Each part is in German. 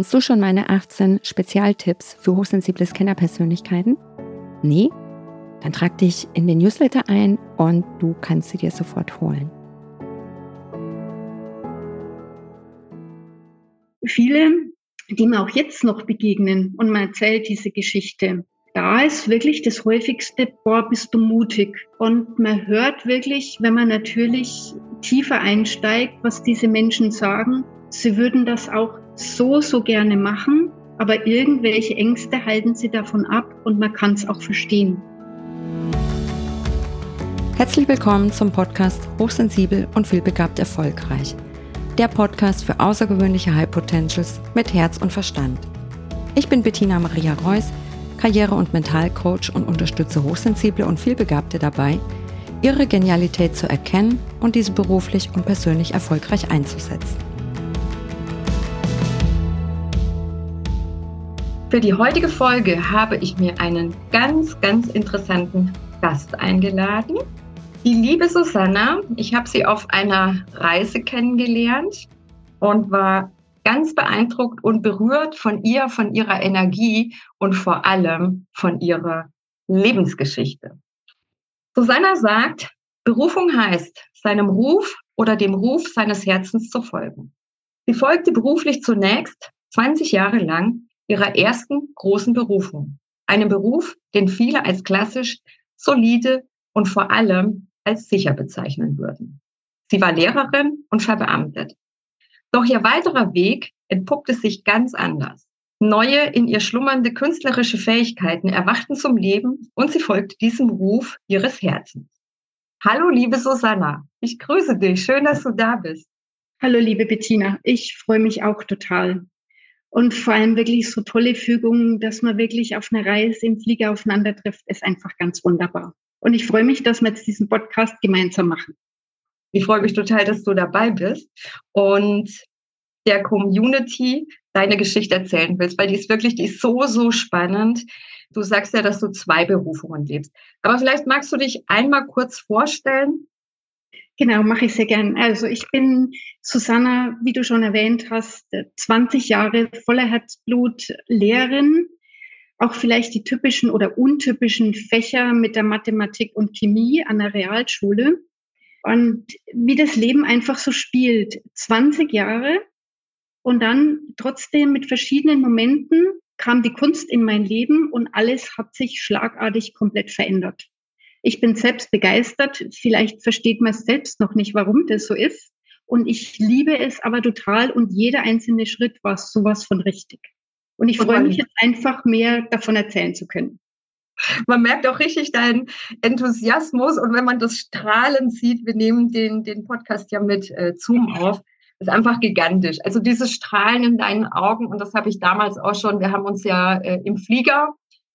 Kennst du schon meine 18 Spezialtipps für hochsensible Scannerpersönlichkeiten? Nee? Dann trag dich in den Newsletter ein und du kannst sie dir sofort holen. Viele, die mir auch jetzt noch begegnen und man erzählt diese Geschichte, da ist wirklich das häufigste, boah, bist du mutig. Und man hört wirklich, wenn man natürlich tiefer einsteigt, was diese Menschen sagen, sie würden das auch so, so gerne machen, aber irgendwelche Ängste halten sie davon ab und man kann es auch verstehen. Herzlich willkommen zum Podcast Hochsensibel und vielbegabt erfolgreich. Der Podcast für außergewöhnliche High Potentials mit Herz und Verstand. Ich bin Bettina Maria Reuss, Karriere- und Mentalcoach und unterstütze Hochsensible und vielbegabte dabei, ihre Genialität zu erkennen und diese beruflich und persönlich erfolgreich einzusetzen. Für die heutige Folge habe ich mir einen ganz, ganz interessanten Gast eingeladen. Die liebe Susanna, ich habe sie auf einer Reise kennengelernt und war ganz beeindruckt und berührt von ihr, von ihrer Energie und vor allem von ihrer Lebensgeschichte. Susanna sagt, Berufung heißt, seinem Ruf oder dem Ruf seines Herzens zu folgen. Sie folgte beruflich zunächst 20 Jahre lang ihrer ersten großen Berufung. Einem Beruf, den viele als klassisch, solide und vor allem als sicher bezeichnen würden. Sie war Lehrerin und verbeamtet. Doch ihr weiterer Weg entpuppte sich ganz anders. Neue, in ihr schlummernde künstlerische Fähigkeiten erwachten zum Leben und sie folgte diesem Ruf ihres Herzens. Hallo, liebe Susanna. Ich grüße dich. Schön, dass du da bist. Hallo, liebe Bettina. Ich freue mich auch total. Und vor allem wirklich so tolle Fügungen, dass man wirklich auf einer Reise im Flieger aufeinander trifft, ist einfach ganz wunderbar. Und ich freue mich, dass wir jetzt diesen Podcast gemeinsam machen. Ich freue mich total, dass du dabei bist und der Community deine Geschichte erzählen willst, weil die ist wirklich, die ist so, so spannend. Du sagst ja, dass du zwei Berufungen lebst. Aber vielleicht magst du dich einmal kurz vorstellen, Genau, mache ich sehr gern. Also ich bin Susanna, wie du schon erwähnt hast, 20 Jahre voller Herzblut Lehrerin. Auch vielleicht die typischen oder untypischen Fächer mit der Mathematik und Chemie an der Realschule. Und wie das Leben einfach so spielt. 20 Jahre und dann trotzdem mit verschiedenen Momenten kam die Kunst in mein Leben und alles hat sich schlagartig komplett verändert. Ich bin selbst begeistert. Vielleicht versteht man es selbst noch nicht, warum das so ist. Und ich liebe es aber total und jeder einzelne Schritt war sowas von richtig. Und ich freue mich jetzt einfach mehr davon erzählen zu können. Man merkt auch richtig deinen Enthusiasmus und wenn man das Strahlen sieht, wir nehmen den, den Podcast ja mit äh, Zoom auf, ist einfach gigantisch. Also dieses Strahlen in deinen Augen und das habe ich damals auch schon, wir haben uns ja äh, im Flieger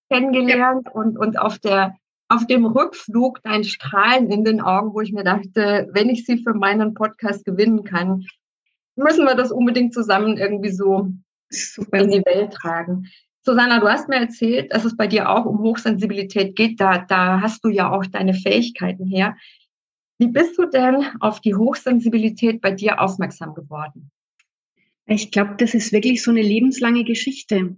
kennengelernt ja. und, und auf der auf dem Rückflug dein Strahlen in den Augen, wo ich mir dachte, wenn ich sie für meinen Podcast gewinnen kann, müssen wir das unbedingt zusammen irgendwie so Super. in die Welt tragen. Susanna, du hast mir erzählt, dass es bei dir auch um Hochsensibilität geht. Da, da hast du ja auch deine Fähigkeiten her. Wie bist du denn auf die Hochsensibilität bei dir aufmerksam geworden? Ich glaube, das ist wirklich so eine lebenslange Geschichte.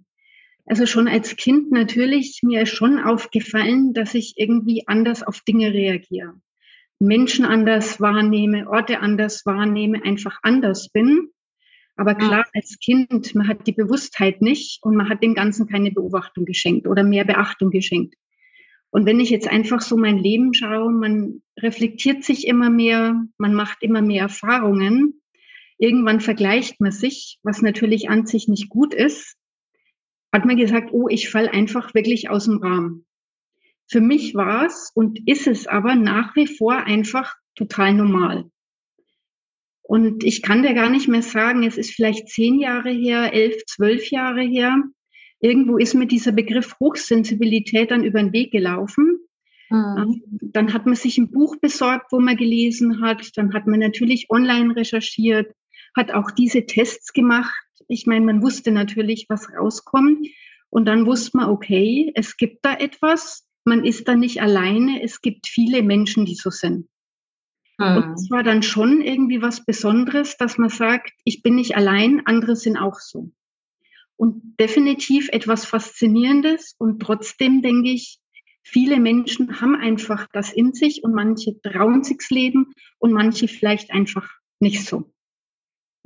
Also schon als Kind natürlich mir ist schon aufgefallen, dass ich irgendwie anders auf Dinge reagiere. Menschen anders wahrnehme, Orte anders wahrnehme, einfach anders bin. Aber klar, als Kind, man hat die Bewusstheit nicht und man hat dem Ganzen keine Beobachtung geschenkt oder mehr Beachtung geschenkt. Und wenn ich jetzt einfach so mein Leben schaue, man reflektiert sich immer mehr, man macht immer mehr Erfahrungen. Irgendwann vergleicht man sich, was natürlich an sich nicht gut ist hat man gesagt, oh, ich fall einfach wirklich aus dem Rahmen. Für mich war es und ist es aber nach wie vor einfach total normal. Und ich kann dir gar nicht mehr sagen, es ist vielleicht zehn Jahre her, elf, zwölf Jahre her. Irgendwo ist mir dieser Begriff Hochsensibilität dann über den Weg gelaufen. Mhm. Dann hat man sich ein Buch besorgt, wo man gelesen hat. Dann hat man natürlich online recherchiert, hat auch diese Tests gemacht, ich meine, man wusste natürlich, was rauskommt. Und dann wusste man, okay, es gibt da etwas. Man ist da nicht alleine. Es gibt viele Menschen, die so sind. Hm. Und es war dann schon irgendwie was Besonderes, dass man sagt, ich bin nicht allein, andere sind auch so. und definitiv etwas Faszinierendes. Und trotzdem denke ich, viele Menschen haben einfach das in sich und manche trauen sich's leben und manche vielleicht einfach nicht so.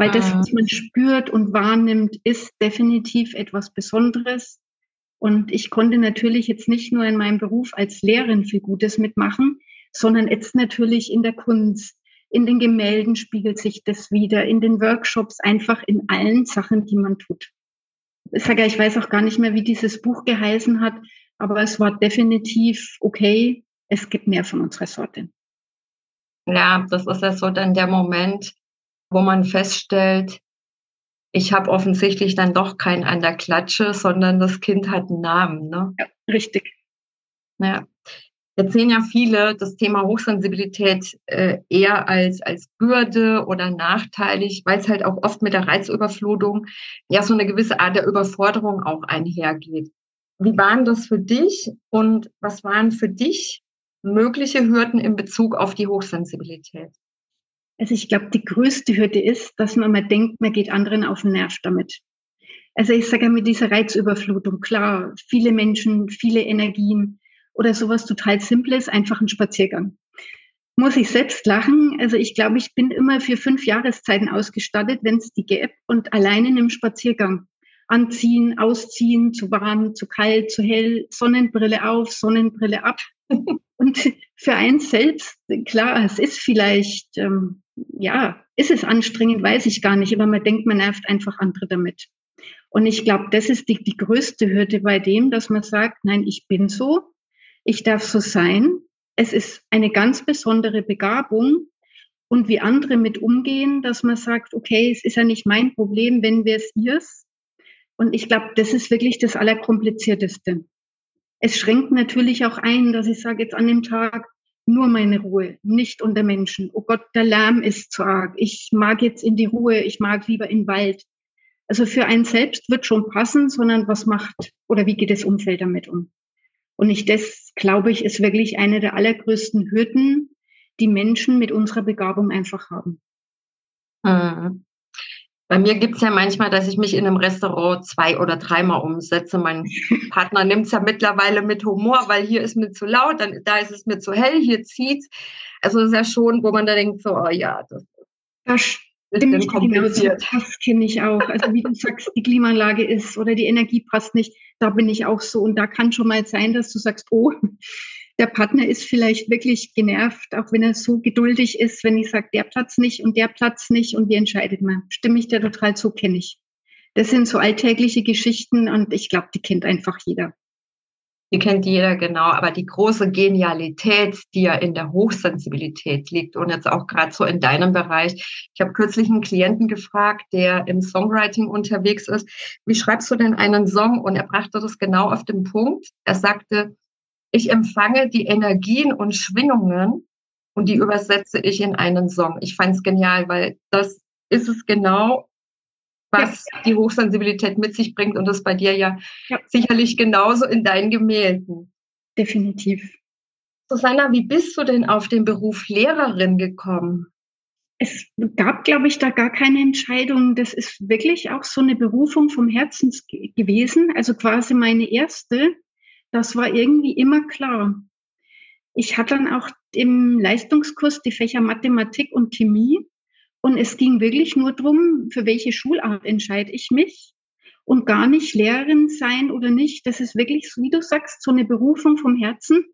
Weil das, ah. was man spürt und wahrnimmt, ist definitiv etwas Besonderes. Und ich konnte natürlich jetzt nicht nur in meinem Beruf als Lehrerin viel Gutes mitmachen, sondern jetzt natürlich in der Kunst, in den Gemälden spiegelt sich das wieder, in den Workshops, einfach in allen Sachen, die man tut. Ich sage ich weiß auch gar nicht mehr, wie dieses Buch geheißen hat, aber es war definitiv okay, es gibt mehr von unserer Sorte. Ja, das ist ja so dann der Moment, wo man feststellt, ich habe offensichtlich dann doch keinen an der Klatsche, sondern das Kind hat einen Namen. Ne? Ja, richtig. Ja. Jetzt sehen ja viele das Thema Hochsensibilität äh, eher als, als Bürde oder nachteilig, weil es halt auch oft mit der Reizüberflutung ja so eine gewisse Art der Überforderung auch einhergeht. Wie waren das für dich und was waren für dich mögliche Hürden in Bezug auf die Hochsensibilität? Also ich glaube, die größte Hürde ist, dass man mal denkt, man geht anderen auf den Nerv damit. Also ich sage ja mit dieser Reizüberflutung, klar, viele Menschen, viele Energien oder sowas total Simples, einfach ein Spaziergang. Muss ich selbst lachen. Also ich glaube, ich bin immer für fünf Jahreszeiten ausgestattet, wenn es die gäbe und alleine in einem Spaziergang. Anziehen, ausziehen, zu warm, zu kalt, zu hell, Sonnenbrille auf, Sonnenbrille ab. Und für eins selbst, klar, es ist vielleicht ähm, ja, ist es anstrengend, weiß ich gar nicht, aber man denkt, man nervt einfach andere damit. Und ich glaube, das ist die, die größte Hürde bei dem, dass man sagt, nein, ich bin so, ich darf so sein. Es ist eine ganz besondere Begabung und wie andere mit umgehen, dass man sagt, okay, es ist ja nicht mein Problem, wenn wir es ihrs. Und ich glaube, das ist wirklich das Allerkomplizierteste. Es schränkt natürlich auch ein, dass ich sage, jetzt an dem Tag, nur meine Ruhe, nicht unter Menschen. Oh Gott, der Lärm ist zu arg. Ich mag jetzt in die Ruhe, ich mag lieber in den Wald. Also für einen selbst wird schon passen, sondern was macht oder wie geht das Umfeld damit um? Und ich, das glaube ich, ist wirklich eine der allergrößten Hürden, die Menschen mit unserer Begabung einfach haben. Mhm. Bei mir gibt es ja manchmal, dass ich mich in einem Restaurant zwei oder dreimal umsetze. Mein Partner nimmt es ja mittlerweile mit Humor, weil hier ist mir zu laut, dann da ist es mir zu hell, hier zieht's. Also das ist ja schon, wo man da denkt, so, oh ja, das, das ist kompliziert. Das kenne ich auch. Also wie du sagst, die Klimaanlage ist oder die Energie passt nicht, da bin ich auch so. Und da kann schon mal sein, dass du sagst, oh, der Partner ist vielleicht wirklich genervt, auch wenn er so geduldig ist, wenn ich sage, der Platz nicht und der Platz nicht und wie entscheidet man? Stimme ich der total zu, kenne ich. Das sind so alltägliche Geschichten und ich glaube, die kennt einfach jeder. Die kennt jeder, genau. Aber die große Genialität, die ja in der Hochsensibilität liegt und jetzt auch gerade so in deinem Bereich. Ich habe kürzlich einen Klienten gefragt, der im Songwriting unterwegs ist. Wie schreibst du denn einen Song? Und er brachte das genau auf den Punkt. Er sagte, ich empfange die Energien und Schwingungen und die übersetze ich in einen Song. Ich fand es genial, weil das ist es genau, was ja. die Hochsensibilität mit sich bringt und das bei dir ja, ja, sicherlich genauso in deinen Gemälden. Definitiv. Susanna, wie bist du denn auf den Beruf Lehrerin gekommen? Es gab, glaube ich, da gar keine Entscheidung. Das ist wirklich auch so eine Berufung vom Herzen gewesen. Also quasi meine erste. Das war irgendwie immer klar. Ich hatte dann auch im Leistungskurs die Fächer Mathematik und Chemie und es ging wirklich nur darum, für welche Schulart entscheide ich mich und gar nicht Lehrerin sein oder nicht. Das ist wirklich, wie du sagst, so eine Berufung vom Herzen,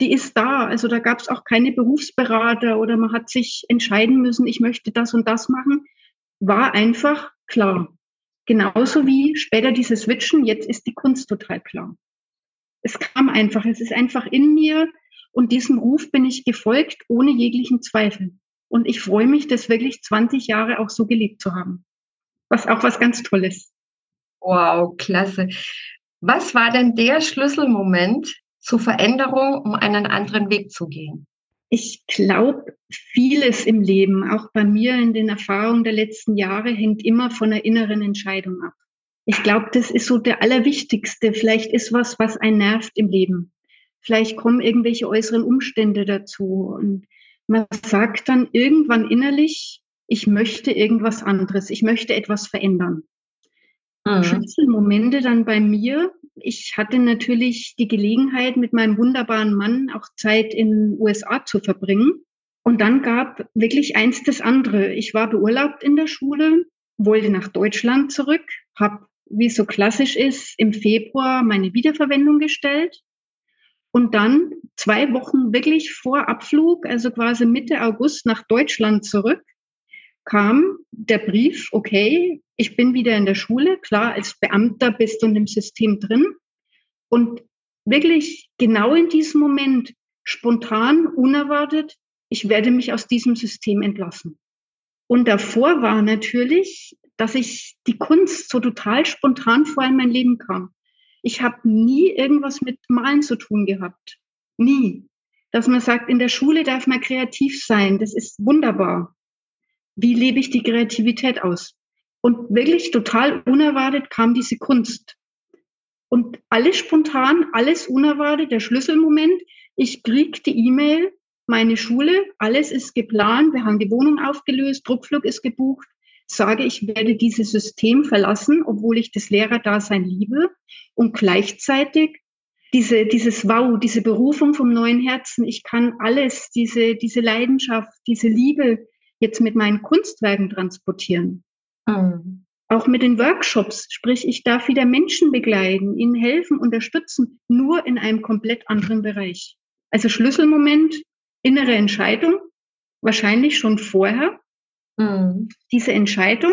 die ist da. Also da gab es auch keine Berufsberater oder man hat sich entscheiden müssen, ich möchte das und das machen. War einfach klar. Genauso wie später dieses Switchen, jetzt ist die Kunst total klar es kam einfach, es ist einfach in mir und diesem Ruf bin ich gefolgt, ohne jeglichen Zweifel. Und ich freue mich, das wirklich 20 Jahre auch so gelebt zu haben. Was auch was ganz Tolles. Wow, klasse. Was war denn der Schlüsselmoment zur Veränderung, um einen anderen Weg zu gehen? Ich glaube, vieles im Leben, auch bei mir in den Erfahrungen der letzten Jahre, hängt immer von einer inneren Entscheidung ab. Ich glaube, das ist so der Allerwichtigste. Vielleicht ist was, was einen nervt im Leben. Vielleicht kommen irgendwelche äußeren Umstände dazu. Und man sagt dann irgendwann innerlich, ich möchte irgendwas anderes. Ich möchte etwas verändern. Mhm. Schlüsselmomente dann bei mir. Ich hatte natürlich die Gelegenheit, mit meinem wunderbaren Mann auch Zeit in den USA zu verbringen. Und dann gab wirklich eins das andere. Ich war beurlaubt in der Schule, wollte nach Deutschland zurück, habe, wie es so klassisch ist, im Februar meine Wiederverwendung gestellt. Und dann zwei Wochen wirklich vor Abflug, also quasi Mitte August nach Deutschland zurück, kam der Brief, okay, ich bin wieder in der Schule, klar, als Beamter bist du in dem System drin. Und wirklich genau in diesem Moment, spontan, unerwartet, ich werde mich aus diesem System entlassen. Und davor war natürlich, dass ich die Kunst so total spontan vor in mein Leben kam. Ich habe nie irgendwas mit Malen zu tun gehabt. Nie. Dass man sagt, in der Schule darf man kreativ sein. Das ist wunderbar. Wie lebe ich die Kreativität aus? Und wirklich total unerwartet kam diese Kunst. Und alles spontan, alles unerwartet, der Schlüsselmoment. Ich krieg die E-Mail, meine Schule, alles ist geplant, wir haben die Wohnung aufgelöst, Druckflug ist gebucht, sage, ich werde dieses System verlassen, obwohl ich das Lehrerdasein liebe und gleichzeitig diese, dieses Wow, diese Berufung vom neuen Herzen, ich kann alles, diese, diese Leidenschaft, diese Liebe jetzt mit meinen Kunstwerken transportieren. Mhm. Auch mit den Workshops, sprich, ich darf wieder Menschen begleiten, ihnen helfen, unterstützen, nur in einem komplett anderen Bereich. Also Schlüsselmoment, innere Entscheidung, wahrscheinlich schon vorher, mhm. diese Entscheidung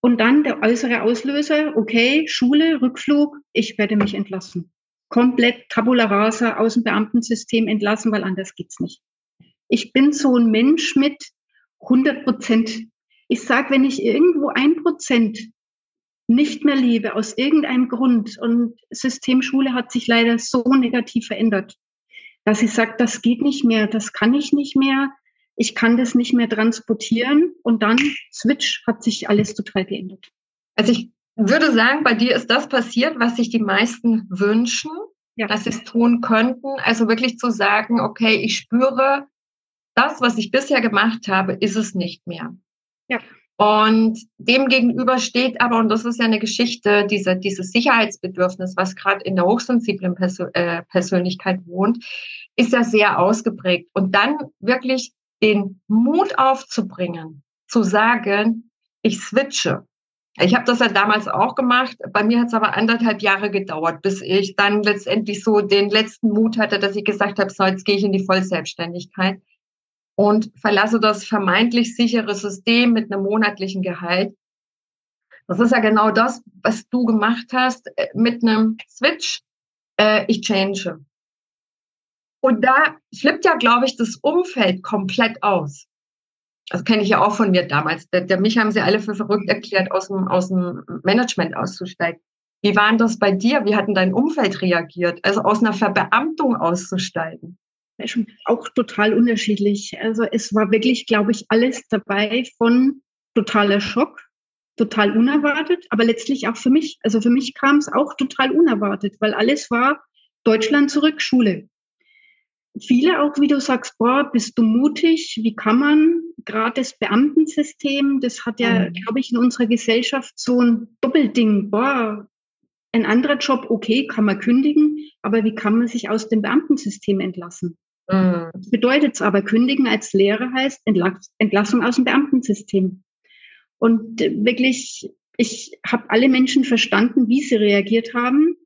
und dann der äußere Auslöser, okay, Schule, Rückflug, ich werde mich entlassen. Komplett Tabula rasa aus dem Beamtensystem entlassen, weil anders geht's nicht. Ich bin so ein Mensch mit 100 Prozent ich sage, wenn ich irgendwo ein Prozent nicht mehr lebe, aus irgendeinem Grund, und Systemschule hat sich leider so negativ verändert, dass ich sage, das geht nicht mehr, das kann ich nicht mehr, ich kann das nicht mehr transportieren und dann Switch hat sich alles total geändert. Also ich würde sagen, bei dir ist das passiert, was sich die meisten wünschen, ja. dass sie es tun könnten. Also wirklich zu sagen, okay, ich spüre, das, was ich bisher gemacht habe, ist es nicht mehr. Ja. Und dem gegenüber steht aber, und das ist ja eine Geschichte, diese, dieses Sicherheitsbedürfnis, was gerade in der hochsensiblen Persö äh, Persönlichkeit wohnt, ist ja sehr ausgeprägt. Und dann wirklich den Mut aufzubringen, zu sagen, ich switche. Ich habe das ja damals auch gemacht. Bei mir hat es aber anderthalb Jahre gedauert, bis ich dann letztendlich so den letzten Mut hatte, dass ich gesagt habe, so jetzt gehe ich in die Vollselbstständigkeit und verlasse das vermeintlich sichere System mit einem monatlichen Gehalt. Das ist ja genau das, was du gemacht hast äh, mit einem Switch. Äh, ich change. Und da flippt ja, glaube ich, das Umfeld komplett aus. Das kenne ich ja auch von mir damals. Der, der, mich haben sie alle für verrückt erklärt, aus dem, aus dem Management auszusteigen. Wie war denn das bei dir? Wie hat denn dein Umfeld reagiert? Also aus einer Verbeamtung auszusteigen? auch total unterschiedlich. Also es war wirklich, glaube ich, alles dabei von totaler Schock, total unerwartet, aber letztlich auch für mich. Also für mich kam es auch total unerwartet, weil alles war Deutschland zurück, Schule. Viele auch, wie du sagst, boah, bist du mutig? Wie kann man? Gerade das Beamtensystem, das hat ja, mhm. glaube ich, in unserer Gesellschaft so ein Doppelding. Boah, ein anderer Job, okay, kann man kündigen, aber wie kann man sich aus dem Beamtensystem entlassen? Mhm. Das bedeutet es aber, kündigen als Lehrer heißt Entlassung aus dem Beamtensystem. Und wirklich, ich habe alle Menschen verstanden, wie sie reagiert haben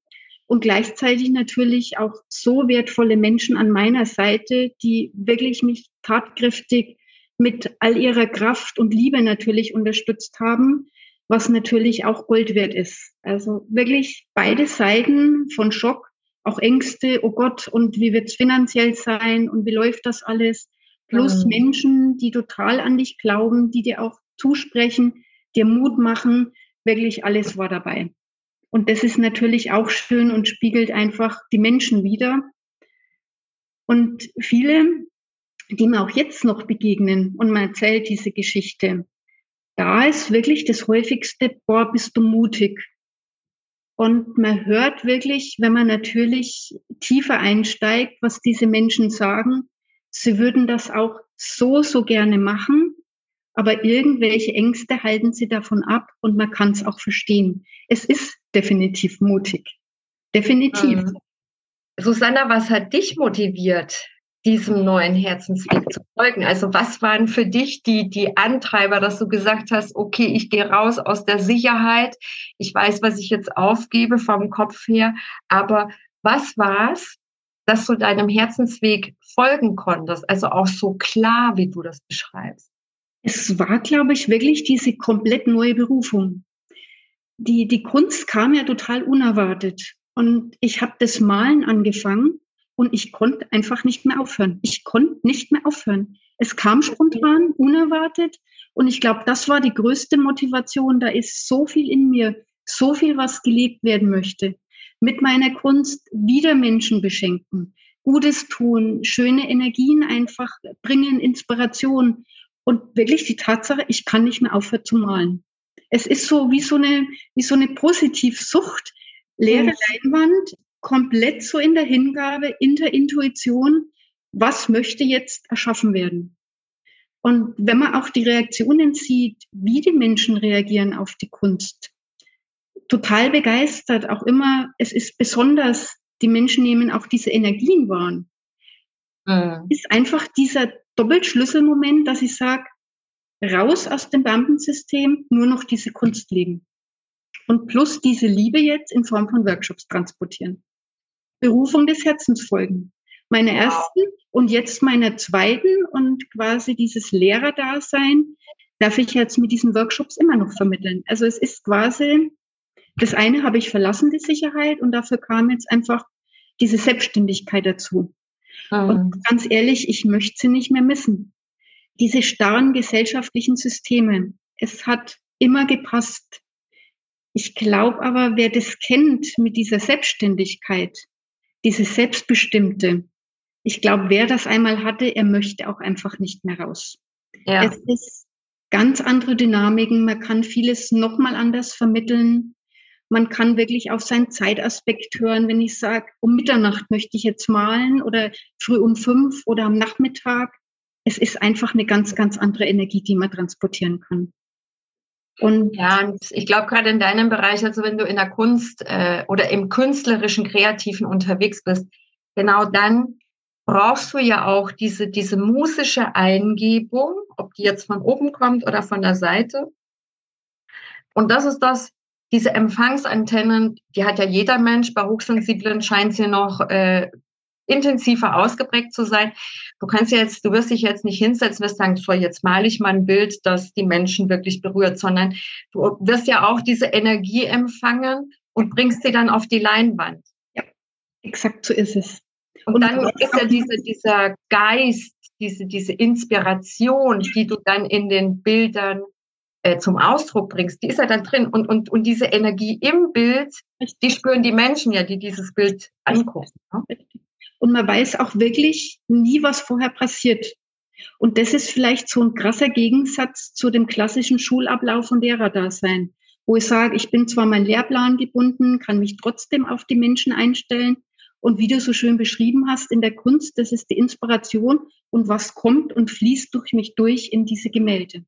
und gleichzeitig natürlich auch so wertvolle Menschen an meiner Seite, die wirklich mich tatkräftig mit all ihrer Kraft und Liebe natürlich unterstützt haben, was natürlich auch Gold wert ist. Also wirklich beide Seiten von Schock auch Ängste, oh Gott, und wie wird es finanziell sein und wie läuft das alles? Plus mhm. Menschen, die total an dich glauben, die dir auch zusprechen, dir Mut machen, wirklich alles war dabei. Und das ist natürlich auch schön und spiegelt einfach die Menschen wieder. Und viele, die mir auch jetzt noch begegnen und man erzählt diese Geschichte, da ist wirklich das häufigste, boah, bist du mutig. Und man hört wirklich, wenn man natürlich tiefer einsteigt, was diese Menschen sagen. Sie würden das auch so, so gerne machen, aber irgendwelche Ängste halten sie davon ab und man kann es auch verstehen. Es ist definitiv mutig. Definitiv. Mhm. Susanna, was hat dich motiviert, diesem neuen Herzensweg zu folgen? Also was waren für dich die, die Antreiber, dass du gesagt hast, okay, ich gehe raus aus der Sicherheit, ich weiß, was ich jetzt aufgebe vom Kopf her, aber was war es, dass du deinem Herzensweg folgen konntest? Also auch so klar, wie du das beschreibst. Es war, glaube ich, wirklich diese komplett neue Berufung. Die, die Kunst kam ja total unerwartet. Und ich habe das Malen angefangen und ich konnte einfach nicht mehr aufhören. Ich konnte nicht mehr aufhören. Es kam spontan, unerwartet. Und ich glaube, das war die größte Motivation. Da ist so viel in mir, so viel, was gelebt werden möchte. Mit meiner Kunst wieder Menschen beschenken, Gutes tun, schöne Energien einfach bringen, Inspiration. Und wirklich die Tatsache, ich kann nicht mehr aufhören zu malen. Es ist so wie so eine, wie so eine Positivsucht. Leere Leinwand, komplett so in der Hingabe, in der Intuition, was möchte jetzt erschaffen werden. Und wenn man auch die Reaktionen sieht, wie die Menschen reagieren auf die Kunst, total begeistert, auch immer, es ist besonders, die Menschen nehmen auch diese Energien wahr. Mhm. Ist einfach dieser Doppelschlüsselmoment, dass ich sage, raus aus dem Beamtensystem, nur noch diese Kunst leben. Und plus diese Liebe jetzt in Form von Workshops transportieren. Berufung des Herzens folgen. Meine ersten und jetzt meiner zweiten und quasi dieses Lehrerdasein darf ich jetzt mit diesen Workshops immer noch vermitteln. Also es ist quasi, das eine habe ich verlassen, die Sicherheit, und dafür kam jetzt einfach diese Selbstständigkeit dazu. Mhm. Und ganz ehrlich, ich möchte sie nicht mehr missen. Diese starren gesellschaftlichen Systeme. Es hat immer gepasst. Ich glaube aber, wer das kennt mit dieser Selbstständigkeit, diese Selbstbestimmte, ich glaube, wer das einmal hatte, er möchte auch einfach nicht mehr raus. Ja. Es ist ganz andere Dynamiken. Man kann vieles nochmal anders vermitteln. Man kann wirklich auf seinen Zeitaspekt hören, wenn ich sage, um Mitternacht möchte ich jetzt malen oder früh um fünf oder am Nachmittag. Es ist einfach eine ganz, ganz andere Energie, die man transportieren kann. Und ja, ich glaube gerade in deinem Bereich, also wenn du in der Kunst äh, oder im künstlerischen, kreativen unterwegs bist, genau dann brauchst du ja auch diese, diese musische Eingebung, ob die jetzt von oben kommt oder von der Seite. Und das ist das, diese Empfangsantennen, die hat ja jeder Mensch, bei Hochsensiblen scheint sie noch äh, intensiver ausgeprägt zu sein. Du kannst ja jetzt, du wirst dich jetzt nicht hinsetzen und sagen, so jetzt male ich mal ein Bild, das die Menschen wirklich berührt, sondern du wirst ja auch diese Energie empfangen und bringst sie dann auf die Leinwand. Ja, exakt so ist es. Und, und dann ist ja diese, dieser Geist, diese, diese Inspiration, die du dann in den Bildern äh, zum Ausdruck bringst, die ist ja dann drin. Und, und, und diese Energie im Bild, die spüren die Menschen ja, die dieses Bild angucken. Ne? Und man weiß auch wirklich nie, was vorher passiert. Und das ist vielleicht so ein krasser Gegensatz zu dem klassischen Schulablauf und Lehrerdasein, wo ich sage, ich bin zwar mein Lehrplan gebunden, kann mich trotzdem auf die Menschen einstellen. Und wie du so schön beschrieben hast, in der Kunst, das ist die Inspiration und was kommt und fließt durch mich durch in diese Gemälde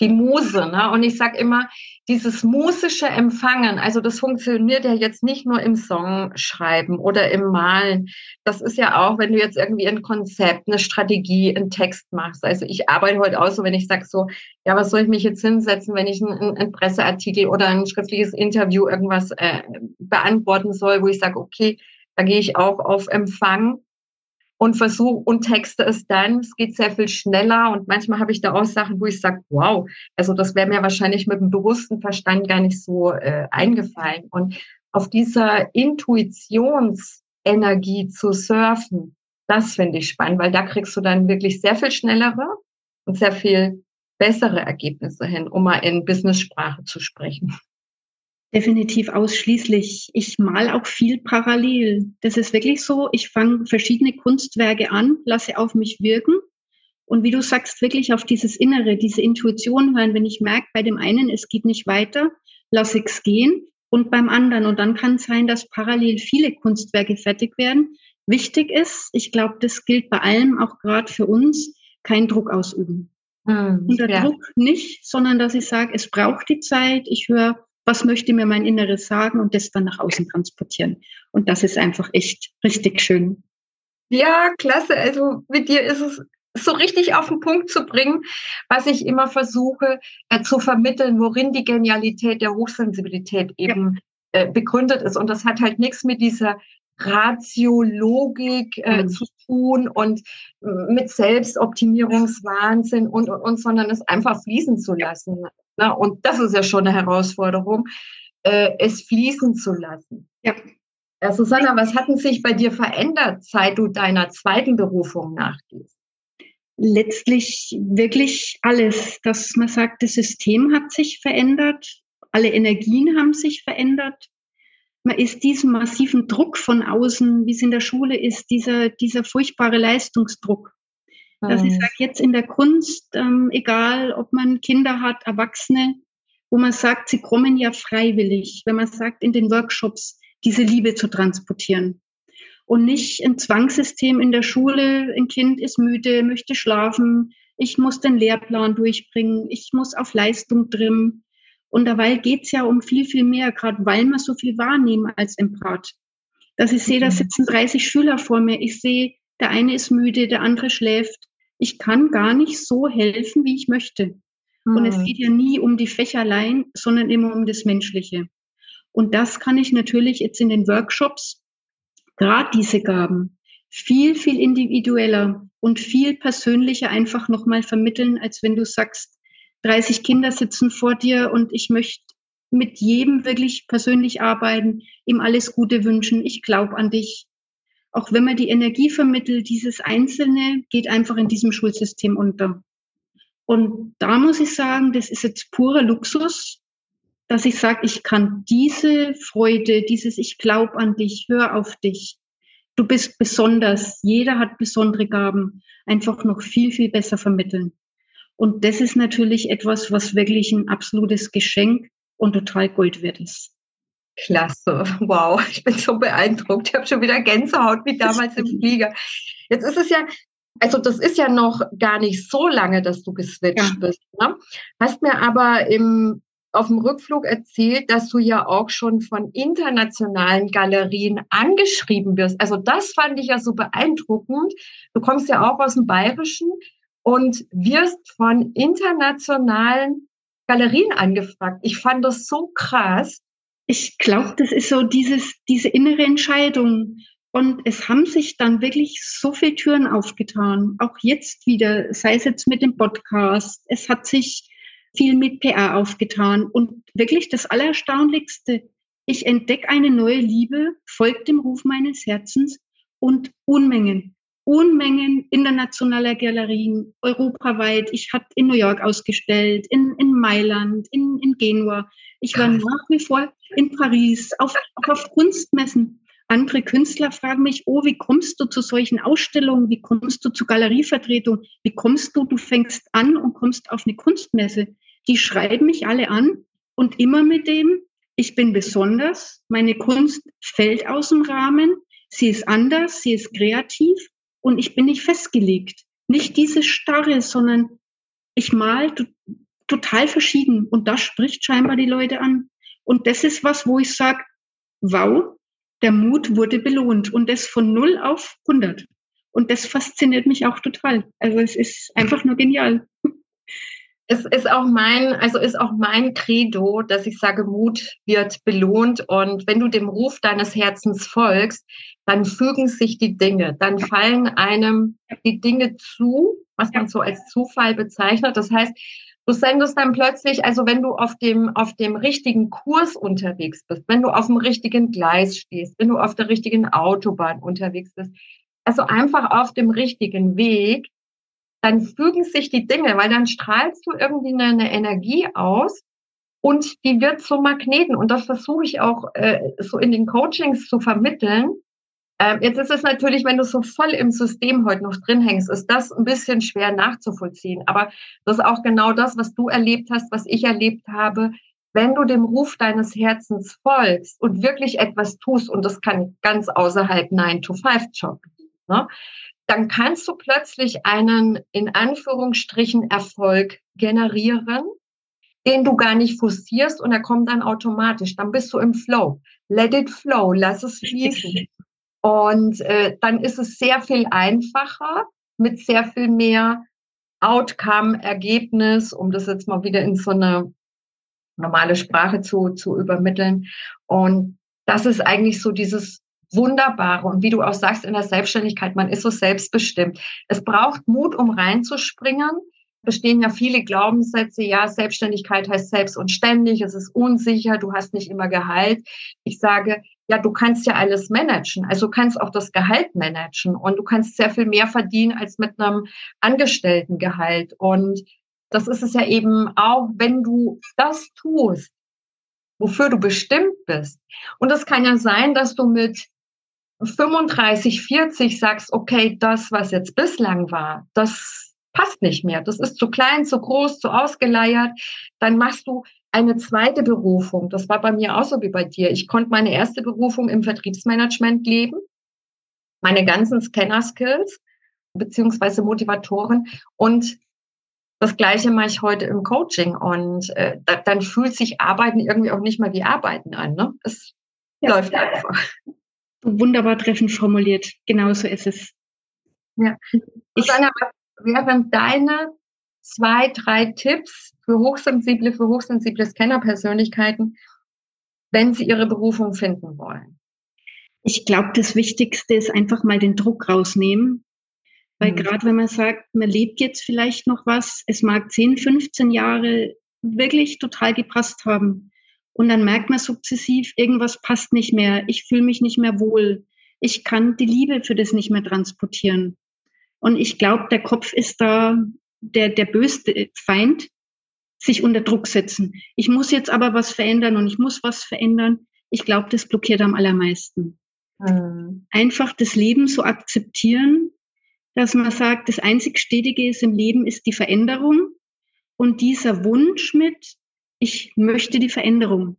die Muse. Ne? Und ich sage immer, dieses musische Empfangen, also das funktioniert ja jetzt nicht nur im Song schreiben oder im Malen. Das ist ja auch, wenn du jetzt irgendwie ein Konzept, eine Strategie, einen Text machst. Also ich arbeite heute auch so, wenn ich sage so, ja, was soll ich mich jetzt hinsetzen, wenn ich einen, einen Presseartikel oder ein schriftliches Interview irgendwas äh, beantworten soll, wo ich sage, okay, da gehe ich auch auf Empfang und versuche und texte es dann. Es geht sehr viel schneller und manchmal habe ich da auch Sachen, wo ich sage, wow, also das wäre mir wahrscheinlich mit dem bewussten Verstand gar nicht so äh, eingefallen. Und auf dieser Intuitionsenergie zu surfen, das finde ich spannend, weil da kriegst du dann wirklich sehr viel schnellere und sehr viel bessere Ergebnisse hin, um mal in Business-Sprache zu sprechen. Definitiv ausschließlich. Ich mal auch viel parallel. Das ist wirklich so. Ich fange verschiedene Kunstwerke an, lasse auf mich wirken und wie du sagst, wirklich auf dieses Innere, diese Intuition hören. Wenn ich merke, bei dem einen, es geht nicht weiter, lasse ich es gehen und beim anderen. Und dann kann es sein, dass parallel viele Kunstwerke fertig werden. Wichtig ist, ich glaube, das gilt bei allem, auch gerade für uns, kein Druck ausüben. Mhm, Unter ja. Druck nicht, sondern dass ich sage, es braucht die Zeit, ich höre, was möchte mir mein Inneres sagen und das dann nach außen transportieren. Und das ist einfach echt richtig schön. Ja, klasse. Also mit dir ist es so richtig auf den Punkt zu bringen, was ich immer versuche äh, zu vermitteln, worin die Genialität der Hochsensibilität eben ja. äh, begründet ist. Und das hat halt nichts mit dieser Ratiologik äh, mhm. zu tun und äh, mit Selbstoptimierungswahnsinn und, und, und, sondern es einfach fließen zu lassen. Ne? Und das ist ja schon eine Herausforderung, äh, es fließen zu lassen. Ja. Ja, Susanna, was hat denn sich bei dir verändert, seit du deiner zweiten Berufung nachgehst? Letztlich wirklich alles, dass man sagt, das System hat sich verändert, alle Energien haben sich verändert. Man ist diesem massiven Druck von außen, wie es in der Schule ist, dieser, dieser furchtbare Leistungsdruck. Dass ich mhm. sage, jetzt in der Kunst, ähm, egal ob man Kinder hat, Erwachsene, wo man sagt, sie kommen ja freiwillig. Wenn man sagt, in den Workshops, diese Liebe zu transportieren. Und nicht ein Zwangssystem in der Schule, ein Kind ist müde, möchte schlafen, ich muss den Lehrplan durchbringen, ich muss auf Leistung trimmen. Und dabei geht es ja um viel, viel mehr, gerade weil wir so viel wahrnehmen als Empath. Dass ich sehe, da mhm. sitzen 30 Schüler vor mir, ich sehe, der eine ist müde, der andere schläft. Ich kann gar nicht so helfen, wie ich möchte. Und es mhm. geht ja nie um die Fächer allein, sondern immer um das Menschliche. Und das kann ich natürlich jetzt in den Workshops, gerade diese Gaben, viel, viel individueller und viel persönlicher einfach nochmal vermitteln, als wenn du sagst, 30 Kinder sitzen vor dir und ich möchte mit jedem wirklich persönlich arbeiten, ihm alles Gute wünschen, ich glaube an dich. Auch wenn man die Energie vermittelt, dieses Einzelne geht einfach in diesem Schulsystem unter. Und da muss ich sagen, das ist jetzt purer Luxus, dass ich sage, ich kann diese Freude, dieses Ich glaube an dich, hör auf dich. Du bist besonders, jeder hat besondere Gaben, einfach noch viel, viel besser vermitteln. Und das ist natürlich etwas, was wirklich ein absolutes Geschenk und total Gold wert ist. Klasse, wow, ich bin so beeindruckt. Ich habe schon wieder Gänsehaut wie damals im Flieger. Jetzt ist es ja, also das ist ja noch gar nicht so lange, dass du geswitcht ja. bist. Ne? Hast mir aber im auf dem Rückflug erzählt, dass du ja auch schon von internationalen Galerien angeschrieben wirst. Also das fand ich ja so beeindruckend. Du kommst ja auch aus dem Bayerischen und wirst von internationalen Galerien angefragt. Ich fand das so krass. Ich glaube, das ist so dieses, diese innere Entscheidung. Und es haben sich dann wirklich so viele Türen aufgetan. Auch jetzt wieder, sei es jetzt mit dem Podcast. Es hat sich viel mit PR aufgetan. Und wirklich das Allererstaunlichste, ich entdecke eine neue Liebe, folgt dem Ruf meines Herzens und Unmengen, Unmengen internationaler Galerien, europaweit. Ich habe in New York ausgestellt, in, in Mailand, in, in Genua. Ich war nach wie vor in Paris, auf, auf Kunstmessen. Andere Künstler fragen mich, oh, wie kommst du zu solchen Ausstellungen? Wie kommst du zu Galerievertretung? Wie kommst du? Du fängst an und kommst auf eine Kunstmesse die schreiben mich alle an und immer mit dem, ich bin besonders, meine Kunst fällt aus dem Rahmen, sie ist anders, sie ist kreativ und ich bin nicht festgelegt. Nicht dieses Starre, sondern ich mal total verschieden und das spricht scheinbar die Leute an. Und das ist was, wo ich sage, wow, der Mut wurde belohnt und das von 0 auf 100. Und das fasziniert mich auch total. Also es ist einfach nur genial es ist auch mein, also ist auch mein Credo, dass ich sage, Mut wird belohnt und wenn du dem Ruf deines Herzens folgst, dann fügen sich die Dinge, dann fallen einem die Dinge zu, was man so als Zufall bezeichnet. Das heißt, du sendest dann plötzlich, also wenn du auf dem, auf dem richtigen Kurs unterwegs bist, wenn du auf dem richtigen Gleis stehst, wenn du auf der richtigen Autobahn unterwegs bist, also einfach auf dem richtigen Weg, dann fügen sich die Dinge, weil dann strahlst du irgendwie eine, eine Energie aus und die wird so Magneten. Und das versuche ich auch äh, so in den Coachings zu vermitteln. Ähm, jetzt ist es natürlich, wenn du so voll im System heute noch drin hängst, ist das ein bisschen schwer nachzuvollziehen. Aber das ist auch genau das, was du erlebt hast, was ich erlebt habe. Wenn du dem Ruf deines Herzens folgst und wirklich etwas tust, und das kann ganz außerhalb 9-to-5-Job ne, dann kannst du plötzlich einen in Anführungsstrichen Erfolg generieren, den du gar nicht forcierst und er kommt dann automatisch. Dann bist du im Flow. Let it flow, lass es fließen. Und äh, dann ist es sehr viel einfacher mit sehr viel mehr Outcome, Ergebnis, um das jetzt mal wieder in so eine normale Sprache zu, zu übermitteln. Und das ist eigentlich so dieses Wunderbare. Und wie du auch sagst, in der Selbstständigkeit, man ist so selbstbestimmt. Es braucht Mut, um reinzuspringen. Bestehen ja viele Glaubenssätze, ja, Selbstständigkeit heißt selbst und ständig, es ist unsicher, du hast nicht immer Gehalt. Ich sage, ja, du kannst ja alles managen. Also kannst auch das Gehalt managen und du kannst sehr viel mehr verdienen als mit einem Angestelltengehalt. Und das ist es ja eben auch, wenn du das tust, wofür du bestimmt bist. Und es kann ja sein, dass du mit 35, 40 sagst, okay, das, was jetzt bislang war, das passt nicht mehr. Das ist zu klein, zu groß, zu ausgeleiert. Dann machst du eine zweite Berufung. Das war bei mir auch so wie bei dir. Ich konnte meine erste Berufung im Vertriebsmanagement leben, meine ganzen Scanner-Skills beziehungsweise Motivatoren und das Gleiche mache ich heute im Coaching und äh, da, dann fühlt sich Arbeiten irgendwie auch nicht mehr wie Arbeiten an. Ne? Es ja. läuft einfach. Wunderbar treffend formuliert. Genauso ist es. Ja. Susanne, was wären deine zwei, drei Tipps für hochsensible, für hochsensible Scanner-Persönlichkeiten, wenn sie ihre Berufung finden wollen? Ich glaube, das Wichtigste ist einfach mal den Druck rausnehmen weil mhm. gerade wenn man sagt, man lebt jetzt vielleicht noch was, es mag 10, 15 Jahre wirklich total gepasst haben. Und dann merkt man sukzessiv, irgendwas passt nicht mehr, ich fühle mich nicht mehr wohl, ich kann die Liebe für das nicht mehr transportieren. Und ich glaube, der Kopf ist da der, der böste Feind, sich unter Druck setzen. Ich muss jetzt aber was verändern und ich muss was verändern. Ich glaube, das blockiert am allermeisten. Mhm. Einfach das Leben so akzeptieren, dass man sagt, das einzig Stetige ist im Leben ist die Veränderung und dieser Wunsch mit, ich möchte die Veränderung.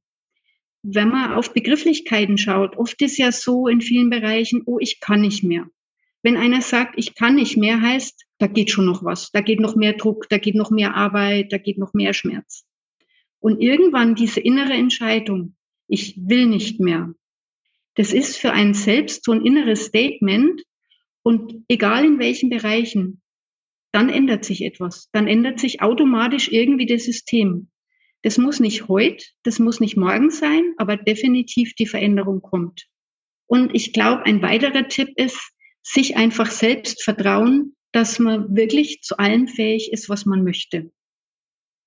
Wenn man auf Begrifflichkeiten schaut, oft ist ja so in vielen Bereichen, oh, ich kann nicht mehr. Wenn einer sagt, ich kann nicht mehr, heißt, da geht schon noch was, da geht noch mehr Druck, da geht noch mehr Arbeit, da geht noch mehr Schmerz. Und irgendwann diese innere Entscheidung, ich will nicht mehr, das ist für einen selbst so ein inneres Statement, und egal in welchen Bereichen, dann ändert sich etwas. Dann ändert sich automatisch irgendwie das System. Das muss nicht heute, das muss nicht morgen sein, aber definitiv die Veränderung kommt. Und ich glaube, ein weiterer Tipp ist, sich einfach selbst vertrauen, dass man wirklich zu allem fähig ist, was man möchte.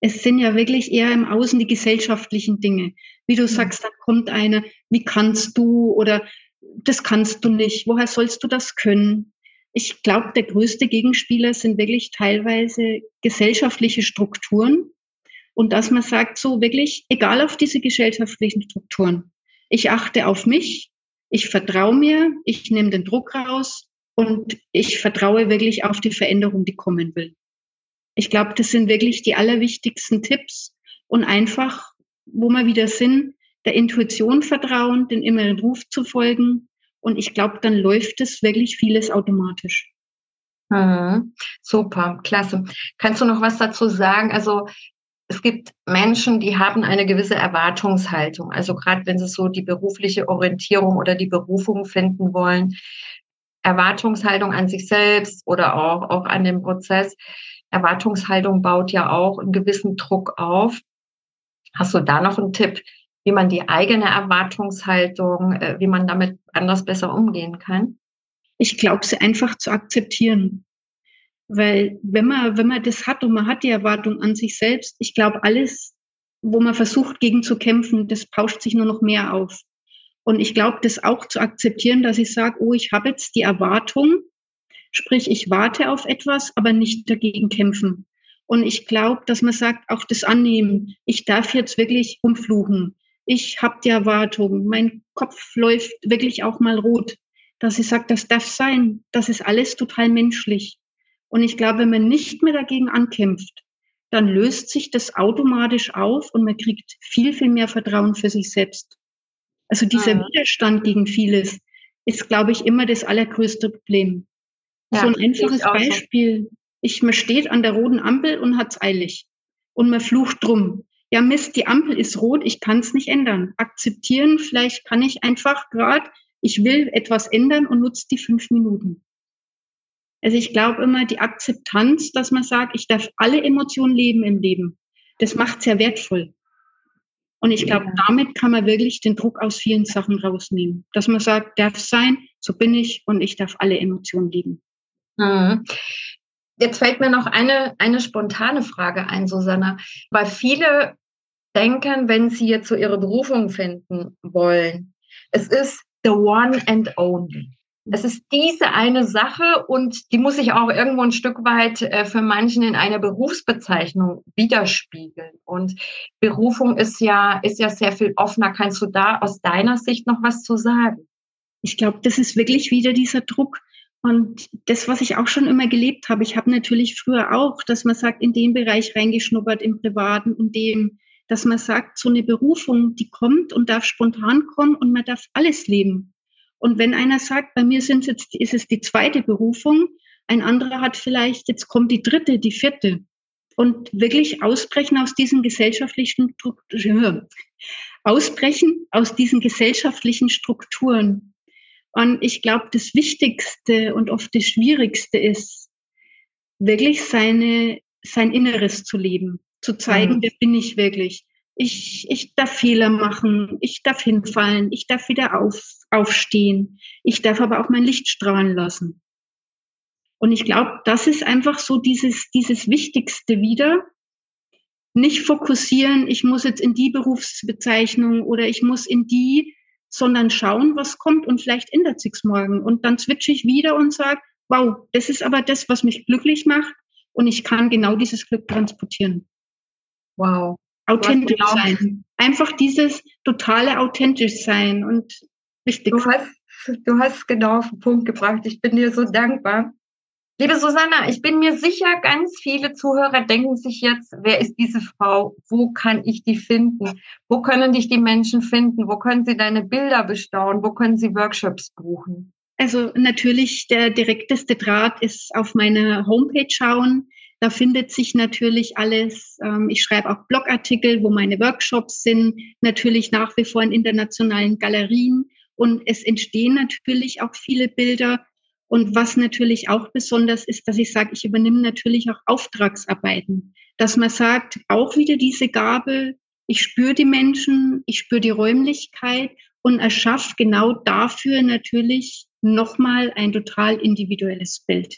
Es sind ja wirklich eher im Außen die gesellschaftlichen Dinge. Wie du sagst, dann kommt einer, wie kannst du oder das kannst du nicht, woher sollst du das können? Ich glaube, der größte Gegenspieler sind wirklich teilweise gesellschaftliche Strukturen und dass man sagt, so wirklich, egal auf diese gesellschaftlichen Strukturen, ich achte auf mich, ich vertraue mir, ich nehme den Druck raus und ich vertraue wirklich auf die Veränderung, die kommen will. Ich glaube, das sind wirklich die allerwichtigsten Tipps und einfach, wo wir wieder sind, der Intuition vertrauen, den inneren Ruf zu folgen. Und ich glaube, dann läuft es wirklich vieles automatisch. Mhm. Super, klasse. Kannst du noch was dazu sagen? Also es gibt Menschen, die haben eine gewisse Erwartungshaltung. Also gerade wenn sie so die berufliche Orientierung oder die Berufung finden wollen, Erwartungshaltung an sich selbst oder auch, auch an den Prozess. Erwartungshaltung baut ja auch einen gewissen Druck auf. Hast du da noch einen Tipp, wie man die eigene Erwartungshaltung, äh, wie man damit anders besser umgehen kann? Ich glaube, sie einfach zu akzeptieren. Weil wenn man, wenn man das hat und man hat die Erwartung an sich selbst, ich glaube, alles, wo man versucht, gegen zu kämpfen, das pauscht sich nur noch mehr auf. Und ich glaube, das auch zu akzeptieren, dass ich sage, oh, ich habe jetzt die Erwartung, sprich, ich warte auf etwas, aber nicht dagegen kämpfen. Und ich glaube, dass man sagt, auch das annehmen, ich darf jetzt wirklich umfluchen ich habe die Erwartung, mein Kopf läuft wirklich auch mal rot, dass ich sage, das darf sein, das ist alles total menschlich. Und ich glaube, wenn man nicht mehr dagegen ankämpft, dann löst sich das automatisch auf und man kriegt viel, viel mehr Vertrauen für sich selbst. Also dieser ja. Widerstand gegen vieles ist, glaube ich, immer das allergrößte Problem. Ja, so ein einfaches Beispiel. So. Ich, man steht an der roten Ampel und hat es eilig. Und man flucht drum. Ja, Mist, die Ampel ist rot, ich kann es nicht ändern. Akzeptieren, vielleicht kann ich einfach gerade, ich will etwas ändern und nutze die fünf Minuten. Also ich glaube immer, die Akzeptanz, dass man sagt, ich darf alle Emotionen leben im Leben, das macht sehr wertvoll. Und ich glaube, ja. damit kann man wirklich den Druck aus vielen Sachen rausnehmen. Dass man sagt, darf sein, so bin ich und ich darf alle Emotionen leben. Mhm. Jetzt fällt mir noch eine, eine spontane Frage ein, Susanna, weil viele denken, wenn sie jetzt so ihre Berufung finden wollen, es ist the one and only. Es ist diese eine Sache und die muss sich auch irgendwo ein Stück weit äh, für manchen in einer Berufsbezeichnung widerspiegeln. Und Berufung ist ja, ist ja sehr viel offener. Kannst du da aus deiner Sicht noch was zu sagen? Ich glaube, das ist wirklich wieder dieser Druck. Und das, was ich auch schon immer gelebt habe, ich habe natürlich früher auch, dass man sagt, in den Bereich reingeschnuppert, im Privaten, in dem, dass man sagt, so eine Berufung, die kommt und darf spontan kommen und man darf alles leben. Und wenn einer sagt, bei mir sind jetzt, ist es die zweite Berufung, ein anderer hat vielleicht, jetzt kommt die dritte, die vierte. Und wirklich ausbrechen aus diesen gesellschaftlichen Strukturen, ausbrechen aus diesen gesellschaftlichen Strukturen. Und ich glaube, das Wichtigste und oft das Schwierigste ist, wirklich seine, sein Inneres zu leben, zu zeigen, mhm. wer bin ich wirklich ich, ich darf Fehler machen, ich darf hinfallen, ich darf wieder auf, aufstehen, ich darf aber auch mein Licht strahlen lassen. Und ich glaube, das ist einfach so dieses, dieses Wichtigste wieder. Nicht fokussieren, ich muss jetzt in die Berufsbezeichnung oder ich muss in die, sondern schauen, was kommt und vielleicht ändert sich's morgen. Und dann switche ich wieder und sage, wow, das ist aber das, was mich glücklich macht und ich kann genau dieses Glück transportieren. Wow, authentisch sein. Einfach dieses totale authentisch sein und wichtig. Du hast, du hast genau auf den Punkt gebracht. Ich bin dir so dankbar. Liebe Susanna, ich bin mir sicher, ganz viele Zuhörer denken sich jetzt, wer ist diese Frau? Wo kann ich die finden? Wo können dich die Menschen finden? Wo können sie deine Bilder bestaunen? Wo können sie Workshops buchen? Also natürlich der direkteste Draht ist auf meine Homepage schauen. Da findet sich natürlich alles. Ähm, ich schreibe auch Blogartikel, wo meine Workshops sind, natürlich nach wie vor in internationalen Galerien. Und es entstehen natürlich auch viele Bilder. Und was natürlich auch besonders ist, dass ich sage, ich übernehme natürlich auch Auftragsarbeiten. Dass man sagt, auch wieder diese Gabe, ich spüre die Menschen, ich spüre die Räumlichkeit und erschaffe genau dafür natürlich nochmal ein total individuelles Bild.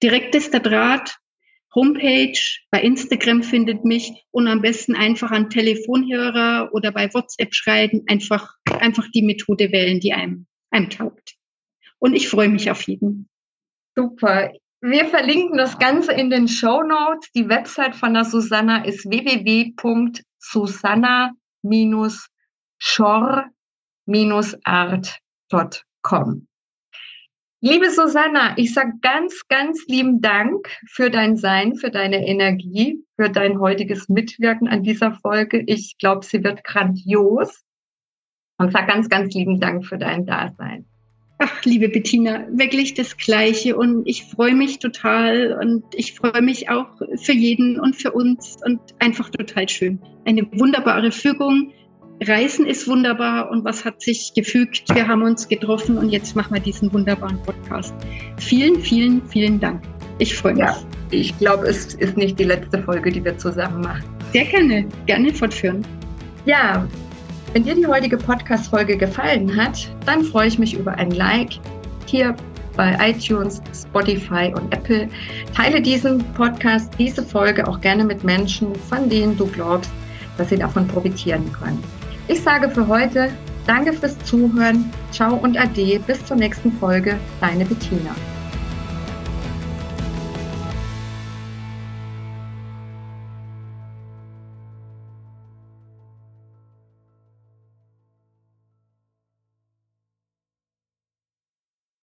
Direktester Draht Homepage, bei Instagram findet mich und am besten einfach an Telefonhörer oder bei WhatsApp schreiben, einfach, einfach die Methode wählen, die einem, einem taugt. Und ich freue mich auf jeden. Super. Wir verlinken das Ganze in den Show Notes. Die Website von der Susanna ist www.susanna-schor-art.com. Liebe Susanna, ich sage ganz, ganz lieben Dank für dein Sein, für deine Energie, für dein heutiges Mitwirken an dieser Folge. Ich glaube, sie wird grandios. Und sage ganz, ganz lieben Dank für dein Dasein. Ach, liebe Bettina, wirklich das Gleiche. Und ich freue mich total und ich freue mich auch für jeden und für uns und einfach total schön. Eine wunderbare Fügung Reisen ist wunderbar und was hat sich gefügt? Wir haben uns getroffen und jetzt machen wir diesen wunderbaren Podcast. Vielen, vielen, vielen Dank. Ich freue mich. Ja, ich glaube, es ist nicht die letzte Folge, die wir zusammen machen. Sehr gerne, gerne fortführen. Ja, wenn dir die heutige Podcast-Folge gefallen hat, dann freue ich mich über ein Like hier bei iTunes, Spotify und Apple. Teile diesen Podcast, diese Folge auch gerne mit Menschen, von denen du glaubst, dass sie davon profitieren können. Ich sage für heute Danke fürs Zuhören. Ciao und Ade. Bis zur nächsten Folge. Deine Bettina.